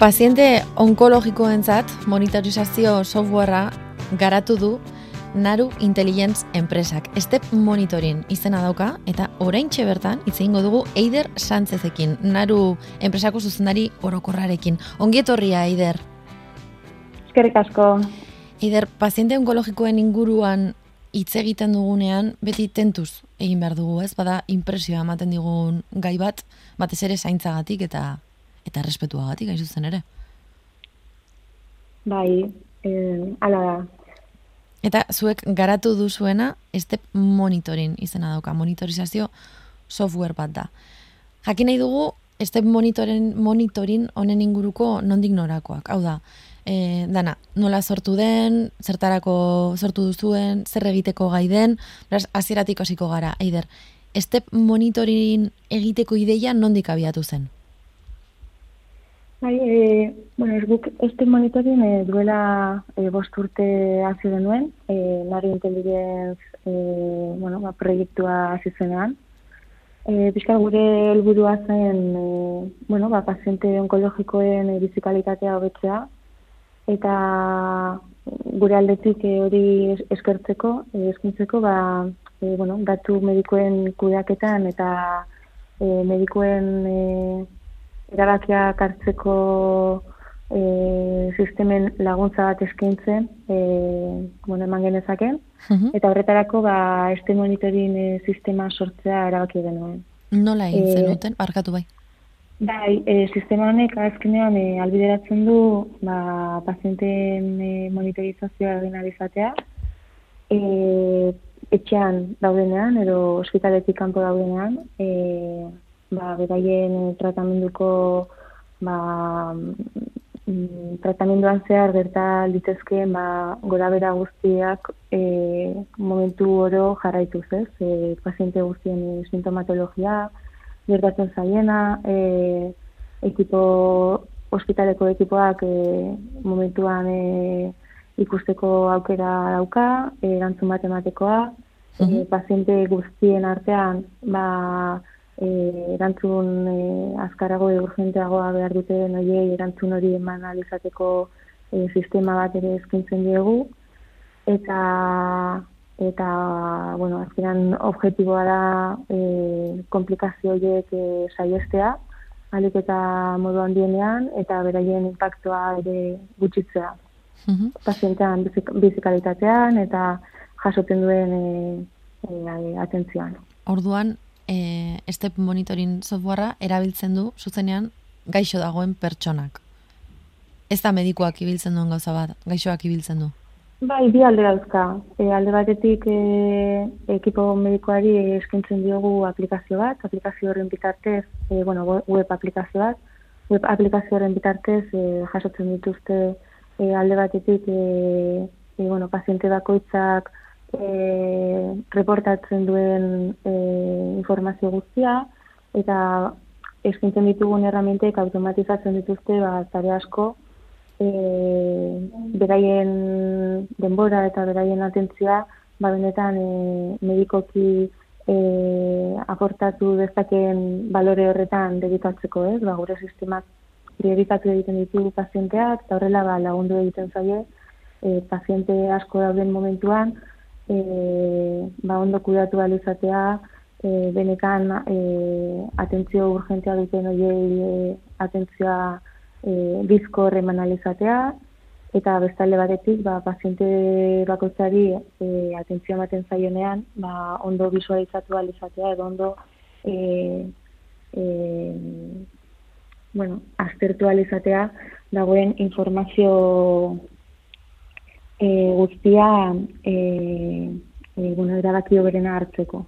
Paziente onkologikoentzat monitorizazio softwarea garatu du Naru Intelligence enpresak. Step Monitoring izena dauka eta oraintxe bertan hitz eingo dugu Eider Sánchezekin, Naru enpresako zuzendari orokorrarekin. Ongi etorria Eider. Eskerrik asko. Eider, paziente onkologikoen inguruan hitz egiten dugunean beti tentuz egin behar dugu, ez? Bada impresioa ematen digun gai bat, batez ere zaintzagatik eta eta respetuagatik gain zuzen ere. Bai, eh, ala da. Eta zuek garatu duzuena step monitoring izena dauka, monitorizazio software bat da. Jakin nahi dugu step monitoring, monitoring honen inguruko nondik norakoak. Hau da, e, dana, nola sortu den, zertarako sortu duzuen, zer egiteko gai den, beraz, hasieratik hasiko gara, eider, step monitoring egiteko ideia nondik abiatu zen? Bai, e, bueno, ez guk este monitorin e, duela e, bost urte hasi denuen, e, nari intelligence e, bueno, ba, proiektua hasi zenean. E, Bizkar gure helburua zen, e, bueno, ba, paziente onkologikoen e, bizikalitatea hobetzea, eta gure aldetik e, hori eskertzeko, e, eskuntzeko, ba, e, bueno, datu medikoen kudeaketan eta e, medikoen e, erabakiak hartzeko e, sistemen laguntza bat eskaintzen, e, bueno, eman genezaken, Mhm. eta horretarako ba, este monitorin e, sistema sortzea erabaki genuen. Nola egin zenuten, barkatu bai. Bai, e, sistema honek azkenean e, albideratzen du ba, pazienteen e, monitorizazioa egin ahal izatea, e, etxean daudenean, edo ospitaletik kanpo daudenean, e, ba, beraien tratamenduko ba, mm, tratamenduan zehar gerta litezkeen ba, gora bera guztiak e, momentu oro jarraituz, ez? E, paziente guztien sintomatologia, gertatzen zaiena, e, ekipo, ospitaleko ekipoak e, momentuan e, ikusteko aukera dauka, erantzun bat ematekoa, Mhm. e, paziente guztien artean, ba, e, erantzun e, azkarago edo urgenteagoa behar dute noiei erantzun hori eman alizateko e, sistema bat ere eskaintzen diegu eta eta bueno, azkenan objektiboa da e, komplikazio horiek e, saiestea alik eta modu handienean eta beraien impactoa ere gutxitzea Mhm. pazientean bizik, bizikalitatean eta jasotzen duen e, e, atentzioan. Orduan, e, step monitoring softwarea erabiltzen du zuzenean gaixo dagoen pertsonak. Ez da medikuak ibiltzen duen gauza bat, gaixoak ibiltzen du. Bai, bi alde dauzka. E, alde batetik e, ekipo medikoari eskaintzen diogu aplikazio bat, aplikazio horren bitartez, e, bueno, we- web aplikazio bat, web aplikazio horren bitartez e, jasotzen dituzte e, alde batetik e, e, bueno, paziente bakoitzak e, reportatzen duen e, informazio guztia eta eskaintzen ditugun erramientek automatizatzen dituzte ba, tare asko e, beraien denbora eta beraien atentzioa ba benetan e, medikoki e, aportatu dezakeen balore horretan dedikatzeko, ez? Ba, gure sistemak priorizatu egiten ditu pazienteak eta horrela ba, lagundu egiten zaie e, paziente asko dauden momentuan e, ba, ondo kudatu ahal izatea, e, benetan e, atentzio urgentea duten horiei e, atentzioa e, bizko eman ahal izatea, eta bestalde batetik ba, paziente bakoitzari e, atentzioa ematen zaionean ba, ondo visualizatu ahal izatea edo ondo e, e, bueno, aztertu ahal izatea dagoen informazio e, guztia e, e, bueno, erabaki hoberena hartzeko.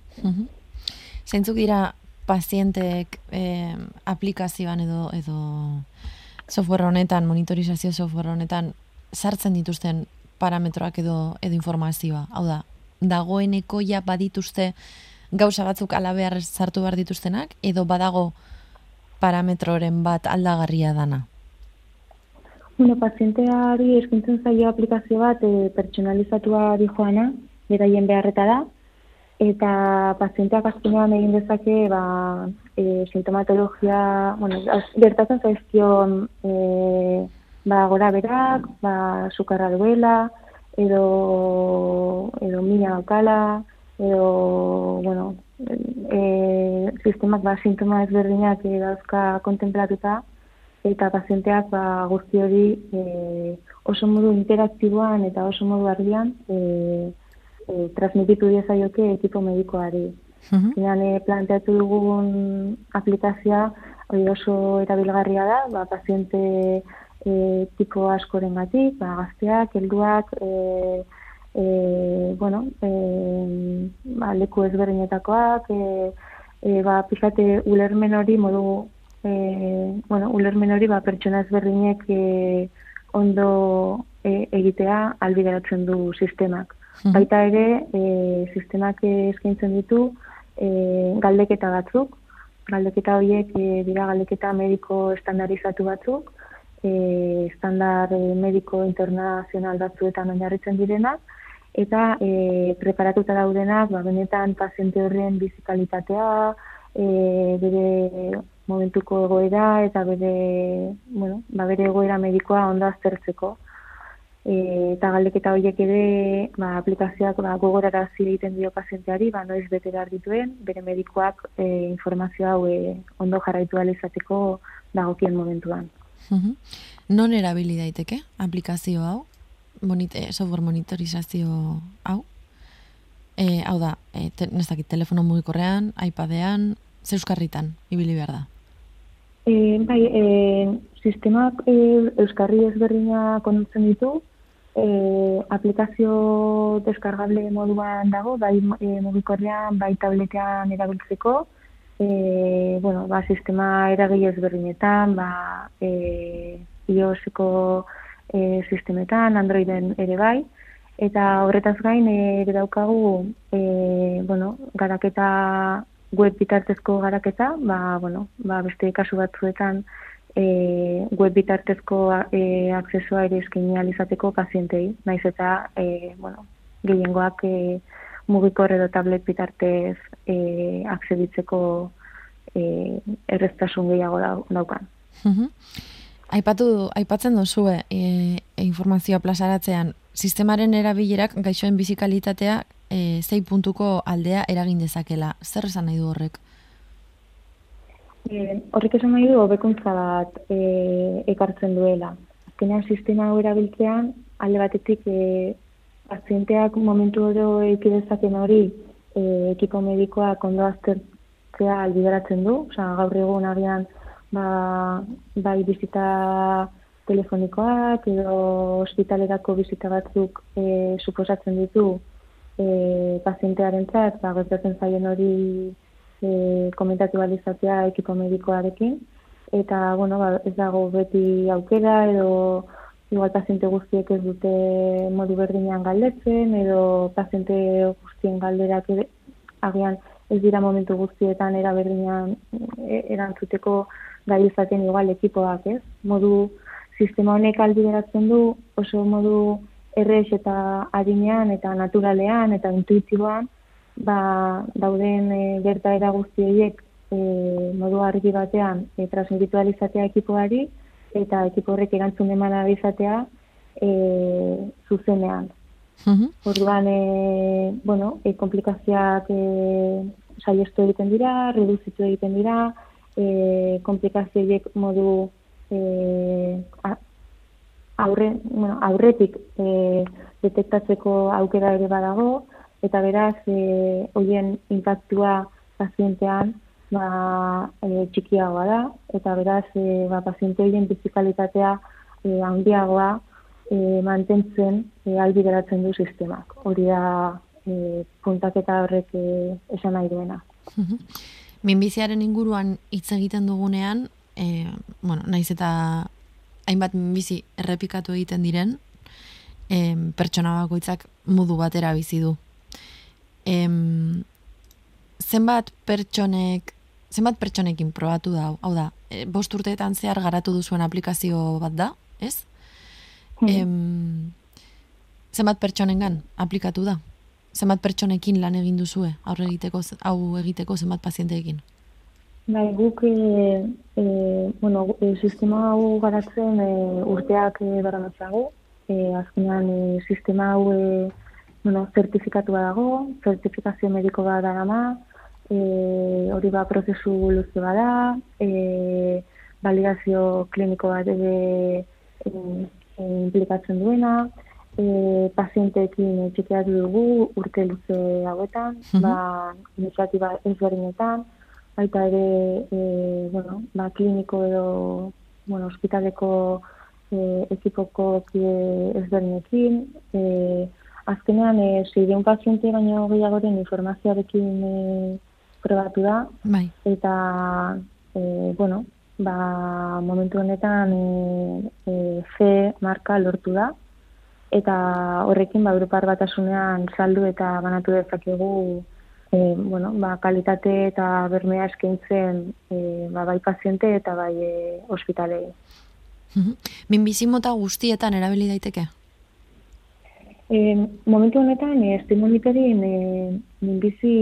Zeintzuk dira pazienteek eh, aplikazioan edo edo software honetan, monitorizazio software honetan sartzen dituzten parametroak edo edo informazioa. Hau da, dagoeneko ja badituzte gauza batzuk alabear sartu behar dituztenak edo badago parametroren bat aldagarria dana. Bueno, pazienteari eskintzen zaio aplikazio bat e, pertsonalizatuari joana, beraien beharretara, eta pazienteak azkenean egin dezake ba, e, sintomatologia, bueno, az- gertatzen zaizkion e, ba, gora berak, ba, sukarra duela, edo, edo mina daukala, edo, bueno, e, sistemak ba, sintoma ezberdinak e, dauzka kontemplatuta, eta pazienteak ba, guzti hori e, oso modu interaktiboan eta oso modu argian e, e, transmititu diezaioke ekipo medikoari. Uh planteatu dugun aplikazioa hori oso erabilgarria da, ba, paziente e, tipo askoren gatik, ba, gazteak, helduak, e, e, bueno, e, ba, leku ezberdinetakoak, e, e, ba, pikate ulermen hori modu e, bueno, ulermen hori ba, pertsona ezberdinek e, ondo e, egitea albideratzen du sistemak. Mhm. Baita ere, e, sistemak eskaintzen ditu e, galdeketa batzuk, galdeketa horiek e, dira galdeketa mediko estandarizatu batzuk, e, estandar e, mediko internazional batzuetan oinarritzen direnak, eta e, preparatuta daudenak, ba, benetan paziente horren bizikalitatea, e, bere momentuko egoera eta bere, bueno, ba bere egoera medikoa ondo aztertzeko. E, eta galdeketa horiek ere ba, aplikazioak ba, gogorara egiten dio pazienteari, ba, noiz bete behar dituen, bere medikoak e, informazio hau e, ondo jarraitu izateko dagokien momentuan. Non erabili daiteke aplikazio hau? Monite, software monitorizazio hau? E, hau da, e, te, telefono mugikorrean, iPadean, zeuskarritan, ibili behar da? E, bai, e, sistemak e, Euskarri ezberdina kondutzen ditu, e, aplikazio deskargable moduan dago, bai e, mugikorrean, bai tabletean erabiltzeko, e, bueno, ba, sistema eragile ezberdinetan, ba, e, iOSeko e, sistemetan, Androiden ere bai, eta horretaz gain ere daukagu e, bueno, garaketa web bitartezko garaketa, ba, bueno, ba, beste kasu batzuetan e, web bitartezko e, aksesoa ere eskaini izateko pazientei, naiz eta e, bueno, gehiengoak e, mugikor edo tablet bitartez e, akseditzeko e, erreztasun gehiago daukan. Aipatu, aipatzen duzue e, informazioa plazaratzean, sistemaren erabilerak gaixoen bizikalitatea e, zei puntuko aldea eragin dezakela. Zer esan nahi du horrek? E, horrek esan nahi du hobekuntza bat e, ekartzen duela. Azkenean sistema hau erabiltzean, alde batetik e, pazienteak momentu oro ekidezaken hori e, ekipo medikoa kondo aztertzea albideratzen du. Osa, gaur egun agian ba, bai bizita telefonikoak edo ospitalerako bizita batzuk e, suposatzen ditu e, pazientearen txat, ba, gertatzen zaien hori e, komentatu balizatzea ekipo medikoarekin, eta, bueno, ba, ez dago beti aukera, edo igual paziente guztiek ez dute modu berdinean galdetzen, edo paziente guztien galderak ere, agian ez dira momentu guztietan era berdinean e, erantzuteko gai izaten igual ekipoak, ez? Modu sistema honek aldiberatzen du, oso modu errez eta adinean eta naturalean eta intuitiboan ba, dauden e, gerta guzti horiek e, modu argi batean e, transmititu ekipoari eta ekipo horrek erantzun eman izatea e, zuzenean. Uh Orduan, e, bueno, e, komplikazioak e, saiestu egiten dira, reduzitu egiten dira, e, komplikazioiek modu e, aurre, bueno, aurretik e, detektatzeko aukera ere badago, eta beraz, e, hoien impactua pazientean ba, e, txikiagoa da, eta beraz, e, ba, paziente horien bizikalitatea e, handiagoa e, mantentzen e, albideratzen du sistemak. Hori da e, puntaketa horrek e, esan nahi duena. Minbiziaren inguruan hitz egiten dugunean, e, bueno, naiz eta hainbat bizi errepikatu egiten diren, em, pertsona bakoitzak modu batera bizi du. Em, zenbat pertsonek, zenbat pertsonekin probatu da, hau da, e, bost urteetan zehar garatu duzuen aplikazio bat da, ez? Hmm. Em, zenbat pertsonengan aplikatu da? Zenbat pertsonekin lan egin duzue, aurre egiteko, hau egiteko zenbat pazienteekin? Bai, guk e, e, bueno, e, sistema hau garatzen e, urteak e, daramatzago. E, azkenean e, sistema hau e, bueno, zertifikatu dago, zertifikazio mediko bat darama, e, hori ba prozesu luze bada, e, validazio kliniko bat ere e, e, implikatzen duena, e, pazienteekin txekeatu dugu urte luze hauetan, mm -hmm. ba, iniziatiba ezberdinetan, baita ere, e, bueno, ba, kliniko edo, bueno, ospitaleko e, ekipoko kide ezberdinekin, e, azkenean, e, zeideun paziente baino gehiagoren informazioarekin e, probatu da, bai. eta, e, bueno, ba, momentu honetan e, e, C marka lortu da, eta horrekin ba Europar batasunean saldu eta banatu dezakegu e, bueno, ba, kalitate eta bermea eskaintzen e, ba, bai paziente eta bai e, ospitalei. Minbizimota guztietan erabili daiteke? E, momentu honetan, e, estimoniterin e, minbizi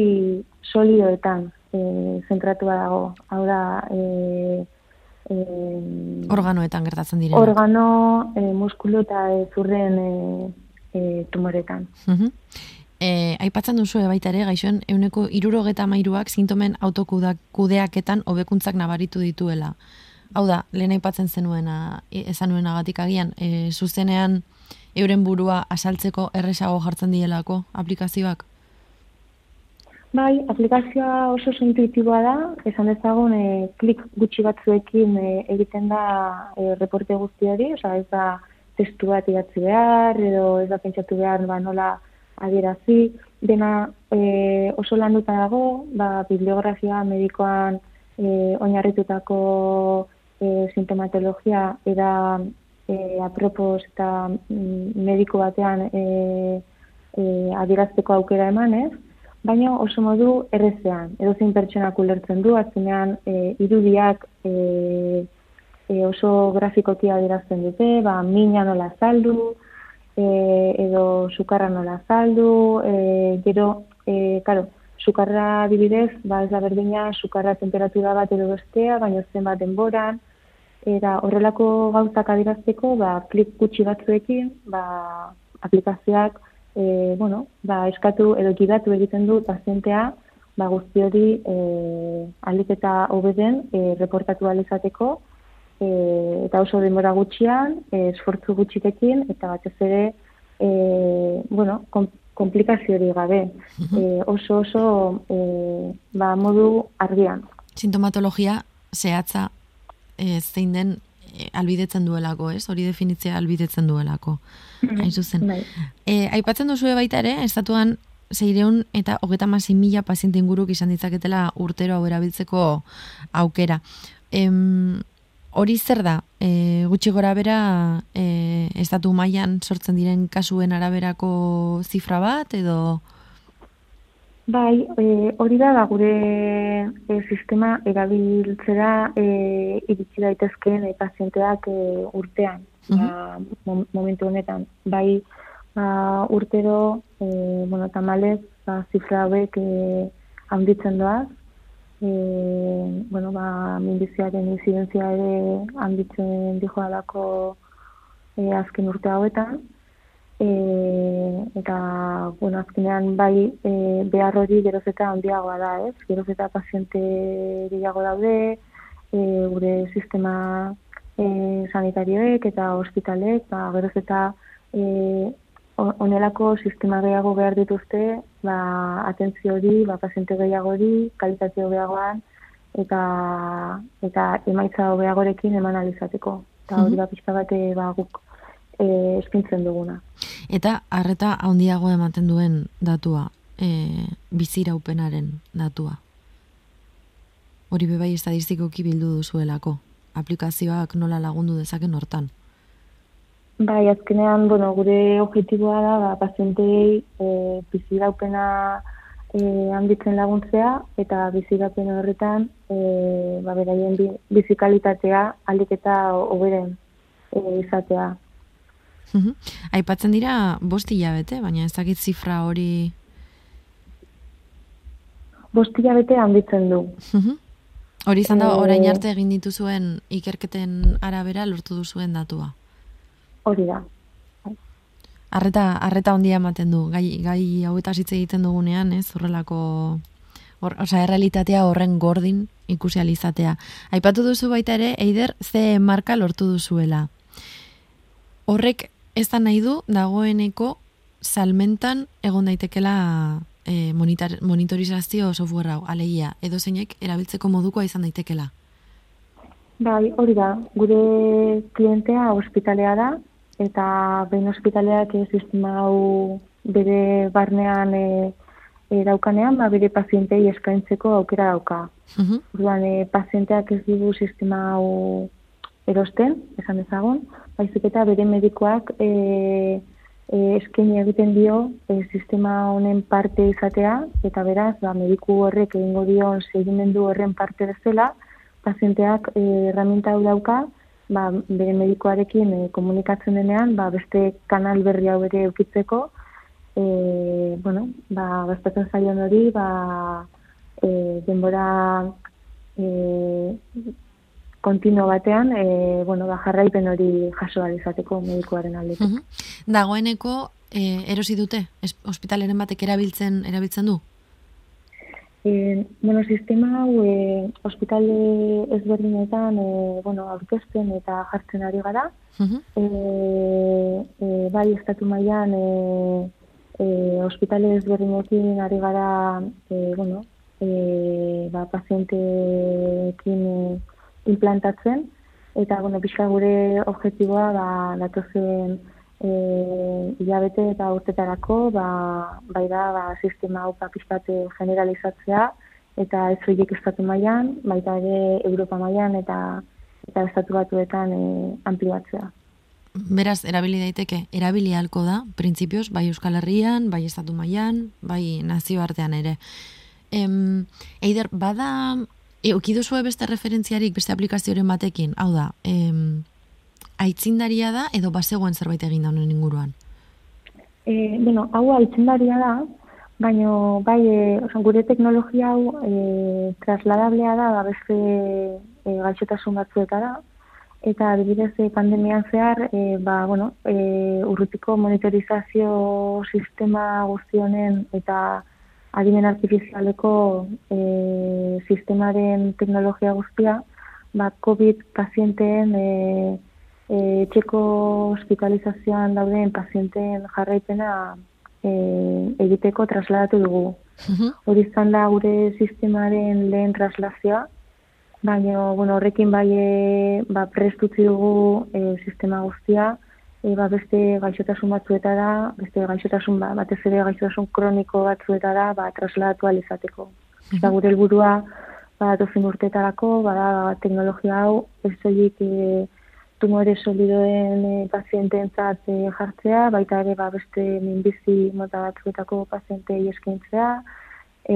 solidoetan e, zentratu dago. Hau da, e, eh, organoetan gertatzen diren. Organo, eh, muskulu eta eh, zurren eh, eh, tumoretan. Eh, aipatzen duzu baita ere, gaixoen, euneko irurogeta mairuak sintomen autokudeaketan hobekuntzak nabaritu dituela. Hau da, lehen aipatzen zenuena, esan nuen agatik agian, e, zuzenean euren burua asaltzeko erresago jartzen dielako aplikazioak? Bai, aplikazioa oso intuitiboa da, esan dezagun e, klik gutxi batzuekin e, egiten da e, reporte guzti hori, oza, ez da testu bat idatzi behar, edo ez da pentsatu behar ba, nola adierazi, dena e, oso landuta dago, ba, bibliografia medikoan e, oinarritutako e, sintomatologia eta e, apropos eta mm, mediko batean e, e, adierazteko aukera emanez, baina oso modu errezean. Edo zein pertsonak ulertzen du, azkenean e, irudiak e, e, oso grafikoki adirazten dute, ba, mina nola zaldu, e, edo sukarra nola zaldu, e, gero, e, karo, sukarra dibidez, ba, ez da berdina, sukarra temperatura bat edo bestea, baina zen bat denboran, eta horrelako gauzak adirazteko, ba, klik gutxi batzuekin, ba, aplikazioak, e, bueno, ba, eskatu edo gidatu egiten du pazientea ba, guzti hori e, alik eta hobeden e, reportatu alizateko e, eta oso denbora gutxian, e, esfortzu gutxitekin eta batez ere e, bueno, kom, komplikazio hori gabe. E, oso oso e, ba, modu argian. Sintomatologia zehatza e, zein den e, albidetzen duelako, ez? Hori definitzea albidetzen duelako. Hain zuzen. Bai. E, aipatzen duzu baita ere, estatuan zeireun eta hogeta masi mila paziente inguruk izan ditzaketela urtero hau erabiltzeko aukera. Em, hori zer da, e, gutxi gora bera, e, estatu mailan sortzen diren kasuen araberako zifra bat, edo... Bai, e, hori da, da gure e, sistema erabiltzera e, iritsi daitezkeen e, pazienteak e, urtean ba, momentu honetan. Bai, ba, urtero, e, bueno, tamalez, ba, zifra hauek e, handitzen doaz. E, bueno, ba, minbiziaren incidenzia ere handitzen dijo alako e, azken urte hauetan. E, eta, bueno, azkenean bai e, behar hori geroz eta handiagoa da, ez? Geroz eta paziente gehiago daude, e, gure sistema e, sanitarioek eta ospitalek, ba, geroz eta e, onelako sistema gehiago behar dituzte, ba, atentzio hori, ba, paziente gehiago hori, kalitatio gehiagoan, eta, eta emaitza hobeagorekin eman alizateko. Eta hori mm -hmm. pixka bate ba, guk e, eskintzen duguna. Eta harreta handiago ematen duen datua, e, bizira upenaren datua. Hori bebai estadistikoki bildu duzuelako aplikazioak nola lagundu dezaken hortan? Bai, azkenean, bueno, gure objetiboa da, ba, pazientei e, biziraupena e, handitzen laguntzea, eta bizirapen horretan, e, ba, beraien bizikalitatea aldik eta oberen e, izatea. Aipatzen dira bost hilabete, baina ez dakit zifra hori... Bost hilabete handitzen du. Hori izan da, Eh, orain arte egin dituzuen ikerketen arabera lortu duzuen datua. Hori da. Arreta, arreta ondia ematen du, gai, gai hauetaz hitz egiten dugunean, ez, horrelako, hor, osea, errealitatea horren gordin ikusi alizatea. Aipatu duzu baita ere, eider, ze marka lortu duzuela. Horrek ez da nahi du, dagoeneko salmentan egon daitekela e, monitor, monitorizazio software hau, alegia, edo zeinek erabiltzeko modukoa izan daitekela. Bai, hori da. Gure klientea ospitalea da, eta behin ospitaleak eh, sistema hau bere barnean e, e, daukanean, ba, bere pazientei eskaintzeko aukera dauka. Mhm. Orduan, e, pazienteak ez dugu sistema hau erosten, esan ezagun, baizik eta bere medikoak e, e, eskaini egiten dio e, sistema honen parte izatea, eta beraz, ba, mediku horrek egingo dion segimendu horren parte bezala, pazienteak e, herramienta hau dauka, ba, bere medikoarekin e, komunikatzen denean, ba, beste kanal berri hau ere eukitzeko, e, bueno, ba, gastatzen zaion hori, ba, e, denbora e, kontinu batean, e, bueno, ba, jarraipen hori jaso izateko medikoaren aldetik. Mhm. Dagoeneko e, erosi dute, es, batek erabiltzen erabiltzen du? E, bueno, sistema hau e, ospitale ezberdinetan e, bueno, aurkezten eta jartzen ari gara. Mhm. E, e, bai, estatu mailan e, e, ospitale ezberdinekin ari gara e, bueno, e, ba, pazienteekin e, implantatzen eta bueno, pixka gure objektiboa ba, datozen e, hilabete eta urtetarako ba, bai da ba, sistema hau ba, pixkat e, generalizatzea eta ez soilik estatu mailan, baita ere Europa mailan eta eta estatu batuetan e, ampliatzea. Beraz, erabili daiteke, erabili halko da, printzipioz, bai Euskal Herrian, bai Estatu mailan, bai nazioartean ere. Em, eider, bada, eukiduzue beste referentziarik, beste aplikazioaren batekin, hau da, em, aitzindaria da, edo bazegoen zerbait egin da honen inguruan? E, bueno, hau aitzendaria da, baina bai, e, osan, gure teknologia hau e, trasladablea da, ba, beste e, gaixotasun batzuetara, eta adibidez e, pandemian zehar, e, ba, bueno, e, urrutiko monitorizazio sistema guztionen eta adimen artifizialeko e, sistemaren teknologia guztia, ba, COVID pazienteen e, e, txeko hospitalizazioan dauden pazienteen jarraipena e, egiteko trasladatu dugu. Hori izan da gure sistemaren lehen traslazioa, baina bueno, horrekin bai e, ba, prest utzi dugu e, sistema guztia, e, ba, beste gaixotasun batzuetara, beste gaixotasun ba, batez ere gaixotasun kroniko batzuetara ba, trasladatu ahal izateko. Eta gure helburua ba, dozin urtetarako, bada ba, teknologia hau ez soilik e, tumore solidoen e, pazienteentzat e, jartzea, baita ere ba, beste minbizi mota batzuetako pazientei eskaintzea,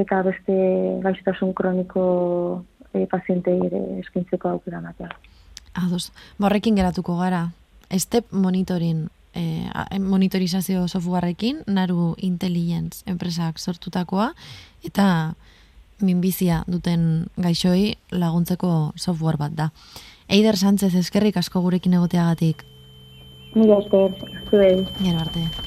eta beste gaixotasun kroniko e, pazientei ere eskaintzeko aukera ematea. Ados, ba, horrekin geratuko gara. Step monitoring, a- monitorizazio softwareekin, naru intelligence enpresak sortutakoa, eta minbizia duten gaixoi laguntzeko software bat da. Eider Sánchez eskerrik asko gurekin egoteagatik. Mila esker, zuei. Gero arte.